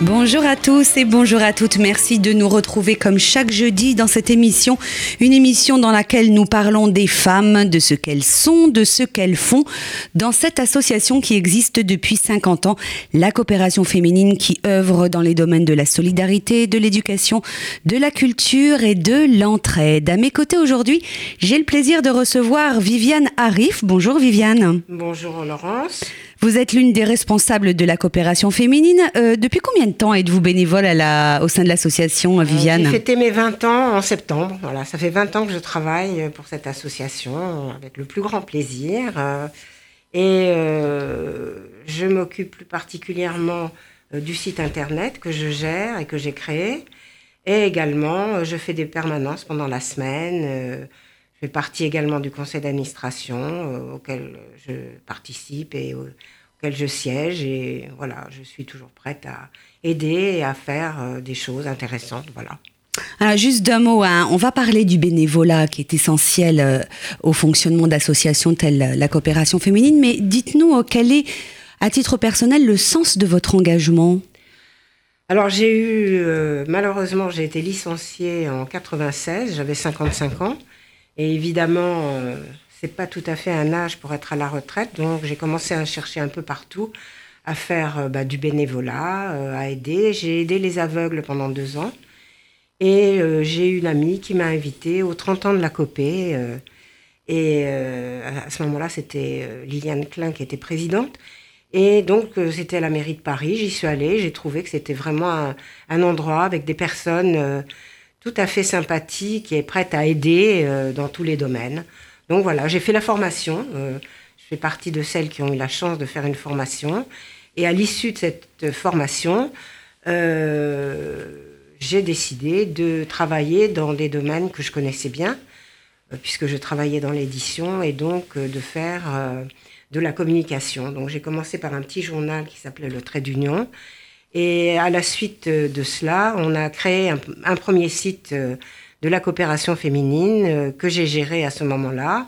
Bonjour à tous et bonjour à toutes. Merci de nous retrouver comme chaque jeudi dans cette émission. Une émission dans laquelle nous parlons des femmes, de ce qu'elles sont, de ce qu'elles font dans cette association qui existe depuis 50 ans, la coopération féminine qui œuvre dans les domaines de la solidarité, de l'éducation, de la culture et de l'entraide. À mes côtés aujourd'hui, j'ai le plaisir de recevoir Viviane Arif. Bonjour Viviane. Bonjour Laurence. Vous êtes l'une des responsables de la coopération féminine. Euh, depuis combien de temps êtes-vous bénévole à la, au sein de l'association, euh, Viviane J'ai fêté mes 20 ans en septembre. Voilà, ça fait 20 ans que je travaille pour cette association avec le plus grand plaisir. Euh, et je m'occupe plus particulièrement du site internet que je gère et que j'ai créé. Et également, je fais des permanences pendant la semaine. Je fais partie également du conseil d'administration auquel je participe et je siège et voilà, je suis toujours prête à aider et à faire euh, des choses intéressantes. Voilà. Alors juste d'un mot, hein. on va parler du bénévolat qui est essentiel euh, au fonctionnement d'associations telles la coopération féminine, mais dites-nous euh, quel est, à titre personnel, le sens de votre engagement? Alors j'ai eu, malheureusement, j'ai été licenciée en 96, j'avais 55 ans, et évidemment, pas tout à fait un âge pour être à la retraite, donc j'ai commencé à chercher un peu partout, à faire euh, bah, du bénévolat, euh, à aider. J'ai aidé les aveugles pendant deux ans. Et euh, j'ai une amie qui m'a invitée aux 30 ans de la COPé. et à ce moment-là, c'était Liliane Klein qui était présidente. Et donc, c'était à la mairie de Paris. J'y suis allée. J'ai trouvé que c'était vraiment un, un, endroit avec des personnes tout à fait sympathiques et prêtes à aider dans tous les domaines. Donc voilà, j'ai fait la formation. Euh, je fais partie de celles qui ont eu la chance de faire une formation. Et à l'issue de cette formation, euh, j'ai décidé de travailler dans des domaines que je connaissais bien, euh, puisque je travaillais dans l'édition, et donc de faire de la communication. Donc j'ai commencé par un petit journal qui s'appelait Le Trait d'Union. Et à la suite de cela, on a créé un premier site de la coopération féminine euh, que j'ai géré à ce moment-là.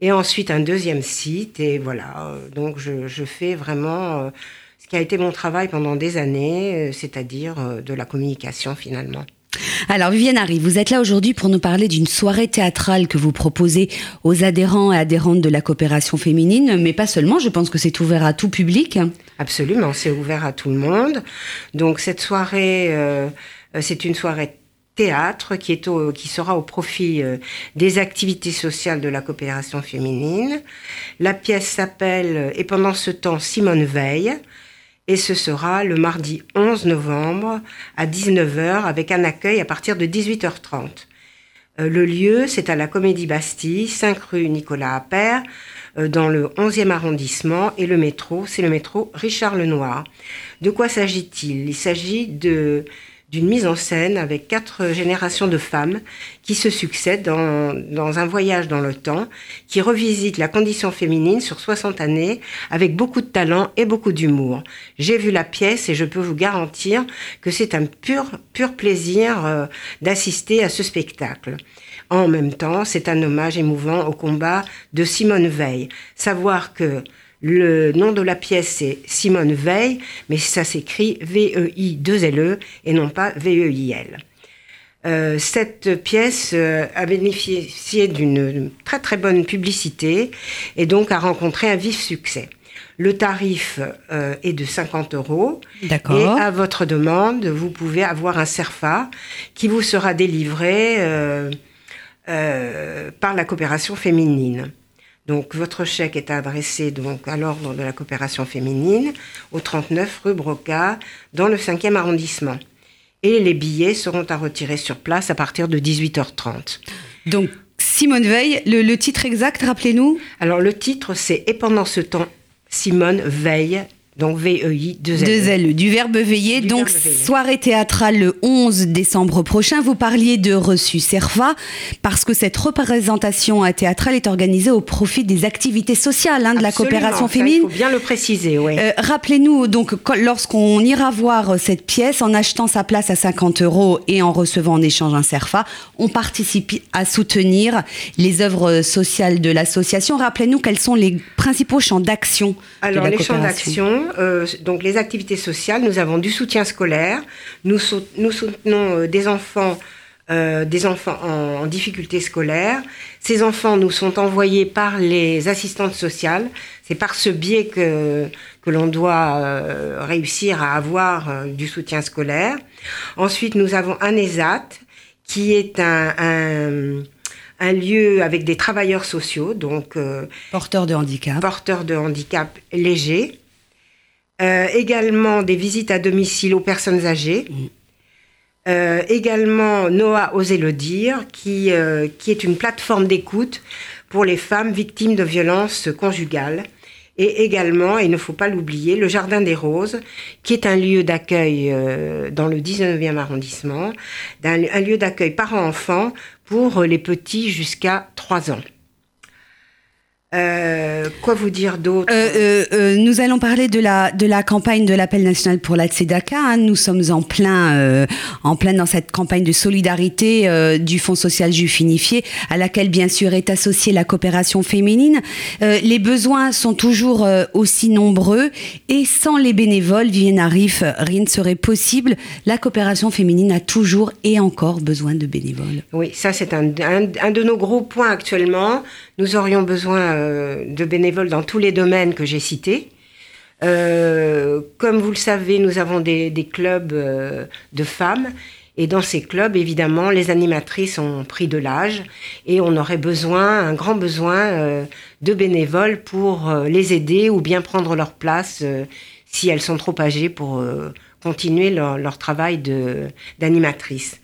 Et ensuite un deuxième site. Et voilà, euh, donc je, fais vraiment euh, ce qui a été mon travail pendant des années, c'est-à-dire de la communication finalement. Alors Viviane Harry, vous êtes là aujourd'hui pour nous parler d'une soirée théâtrale que vous proposez aux adhérents et adhérentes de la coopération féminine, mais pas seulement, je pense que c'est ouvert à tout public. Absolument, c'est ouvert à tout le monde. Donc cette soirée, c'est une soirée théâtre qui, est qui sera au profit euh, des activités sociales de la coopération féminine. La pièce s'appelle Et pendant ce temps, Simone veille. Et ce sera le mardi 11 novembre à 19h avec un accueil à partir de 18h30. Euh, le lieu, c'est à la Comédie Bastille, 5 rue Nicolas Appert, euh, dans le 11e arrondissement. Et le métro, c'est le métro Richard Lenoir. De quoi s'agit-il? Il s'agit de d'une mise en scène avec quatre générations de femmes qui se succèdent dans, dans, un voyage dans le temps, qui revisite la condition féminine sur 60 années avec beaucoup de talent et beaucoup d'humour. J'ai vu la pièce et je peux vous garantir que c'est un pur, pur plaisir euh, d'assister à ce spectacle. En même temps, c'est un hommage émouvant au combat de Simone Veil. Savoir que le nom de la pièce, c'est Simone Veil, mais ça s'écrit V-E-I-2-L-E e et non pas V-E-I-L. Euh, cette pièce euh, a bénéficié d'une très très bonne publicité et donc a rencontré un vif succès. Le tarif euh, est de 50 euros. D'accord. Et à votre demande, vous pouvez avoir un CERFA qui vous sera délivré par la coopération féminine. Donc votre chèque est adressé donc à l'ordre de la coopération féminine au 39 rue Broca dans le 5e arrondissement. Et les billets seront à retirer sur place à partir de 18h30. Donc Simone Veil, le, titre exact, rappelez-nous? Alors le titre c'est Et pendant ce temps, Simone veille Donc V-E-I, deux. Deux L, du verbe veiller. Du Donc, verbe veiller. soirée théâtrale le 11 décembre prochain. Vous parliez de reçu Serva parce que cette représentation théâtrale est organisée au profit des activités sociales hein, de la coopération féminine. Il faut bien le préciser, oui. Euh, Rappelez-nous, donc, lorsqu'on ira voir euh, cette pièce, en achetant sa place à 50 euros et en recevant en échange un CERFA, on participe à soutenir les œuvres sociales de l'association. Rappelez-nous quels sont les principaux champs d'action. de Alors, la les champs d'action, euh, donc les activités sociales, nous avons du soutien scolaire, nous, sou- nous soutenons euh, des enfants, euh, des enfants en, en difficulté scolaire. Ces enfants nous sont envoyés par les assistantes sociales. C'est par ce biais que, que l'on doit euh, réussir à avoir du soutien scolaire. Ensuite, nous avons un ESAT, qui est un, un, un lieu avec des travailleurs sociaux, donc euh, Porteurs de handicap. porteurs de handicap léger. Euh, également des visites à domicile aux personnes âgées. Euh, également Noah Osez le dire, qui, euh, qui est une plateforme d'écoute pour les femmes victimes de violences conjugales. Et également, et il ne faut pas l'oublier, le Jardin des Roses, qui est un lieu d'accueil euh, dans le 19e arrondissement, un lieu d'accueil parents-enfants pour les petits jusqu'à 3 ans. Euh, quoi vous dire d'autre Euh, euh, euh, nous allons parler de la, de la campagne de l'appel national pour la Tzedaka. hein. Nous sommes en plein, euh, en plein dans cette campagne de solidarité euh, du Fonds social juif unifié, à laquelle bien sûr est associée la coopération féminine. Euh, les besoins sont toujours euh, aussi nombreux et sans les bénévoles, Vivienne Arif, rien ne serait possible. La coopération féminine a toujours et encore besoin de bénévoles. Oui, ça c'est un, un- un de nos gros points actuellement. Nous aurions besoin euh, de bénévoles dans tous les domaines que j'ai cités. Euh, comme vous le savez, nous avons des, clubs euh, de femmes. Et dans ces clubs, évidemment, les animatrices ont pris de l'âge et on aurait besoin, un grand besoin euh, de bénévoles pour les aider ou bien prendre leur place si elles sont trop âgées pour continuer leur, leur travail d'animatrice.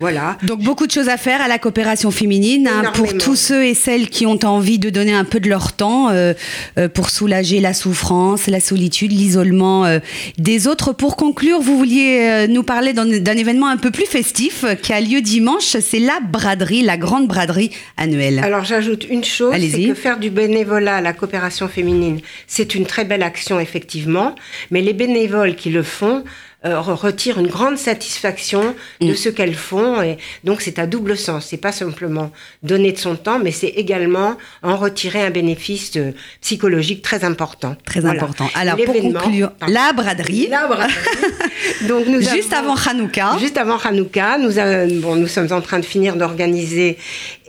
Voilà. Donc beaucoup de choses à faire à la coopération féminine hein, pour tous ceux et celles qui ont envie de donner un peu de leur temps euh, euh, pour soulager la souffrance, la solitude, l'isolement euh, des autres. Pour conclure, vous vouliez nous parler d'un événement un peu plus festif qui a lieu dimanche. C'est la braderie, la grande braderie annuelle. Alors j'ajoute une chose, Allez-y. c'est que faire du bénévolat à la coopération féminine, c'est une très belle action effectivement, mais les bénévoles qui le font euh, re- retirent une grande satisfaction Mm. de ce qu'elles font et donc c'est à double sens. C'est pas simplement donner de son temps, mais c'est également en retirer un bénéfice euh, psychologique très important. Très Voilà. important. Alors pour conclure, Pardon. la braderie, La braderie. donc nous juste avons- avant Hanouka. Juste avant Hanouka, nous, avons- bon, nous sommes en train de finir d'organiser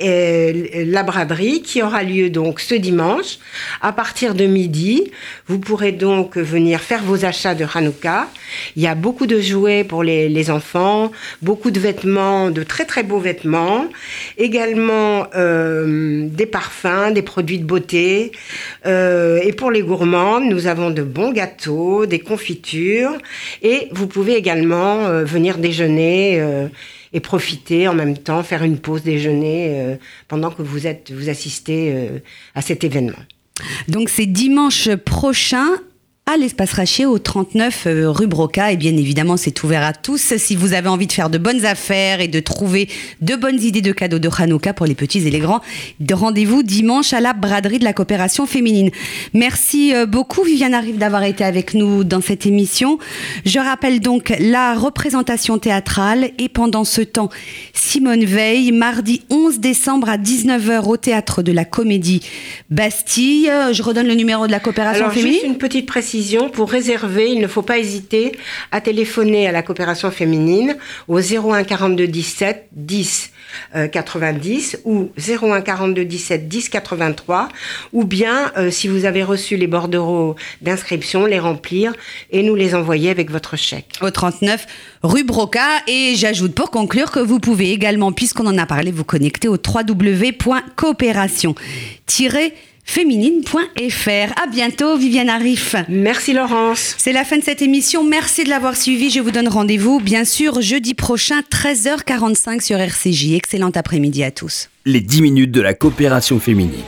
euh, la braderie qui aura lieu donc ce dimanche à partir de midi. Vous pourrez donc venir faire vos achats de Hanouka. Il y a beaucoup de jouets pour les, les enfants, beaucoup de vêtements, de très très beaux vêtements, également euh, des parfums, des produits de beauté. Euh, et pour les gourmands, nous avons de bons gâteaux, des confitures et vous pouvez également euh, venir déjeuner euh, et profiter en même temps, faire une pause déjeuner euh, pendant que vous êtes vous assistez à cet événement. Donc c'est dimanche prochain à l'espace Rachier au 39 euh, rue Broca et bien évidemment c'est ouvert à tous si vous avez envie de faire de bonnes affaires et de trouver de bonnes idées de cadeaux de Hanouka pour les petits et les grands de rendez-vous dimanche à la braderie de la coopération féminine. Merci euh, beaucoup Viviane Arrive d'avoir été avec nous dans cette émission. Je rappelle donc la représentation théâtrale et pendant ce temps Simone Veil mardi 11 décembre à 19h au théâtre de la Comédie Bastille. Je redonne le numéro de la coopération Alors féminine. juste une petite précision pour réserver, il ne faut pas hésiter à téléphoner à la coopération féminine au 01 42 17 10 euh, 90 ou 01 42 17 10 83 ou bien euh, si vous avez reçu les bordereaux d'inscription, les remplir et nous les envoyer avec votre chèque. au 39 rue Broca. Et j'ajoute pour conclure que vous pouvez également, puisqu'on en a parlé, vous connecter au www.coopération-féminine.fr. À bientôt, Viviane Arif. Merci Laurence. C'est la fin de cette émission. Merci de l'avoir suivi. Je vous donne rendez-vous, bien sûr, jeudi prochain, 13h45 sur RCJ. Excellent après-midi à tous. Les 10 minutes de la coopération féminine.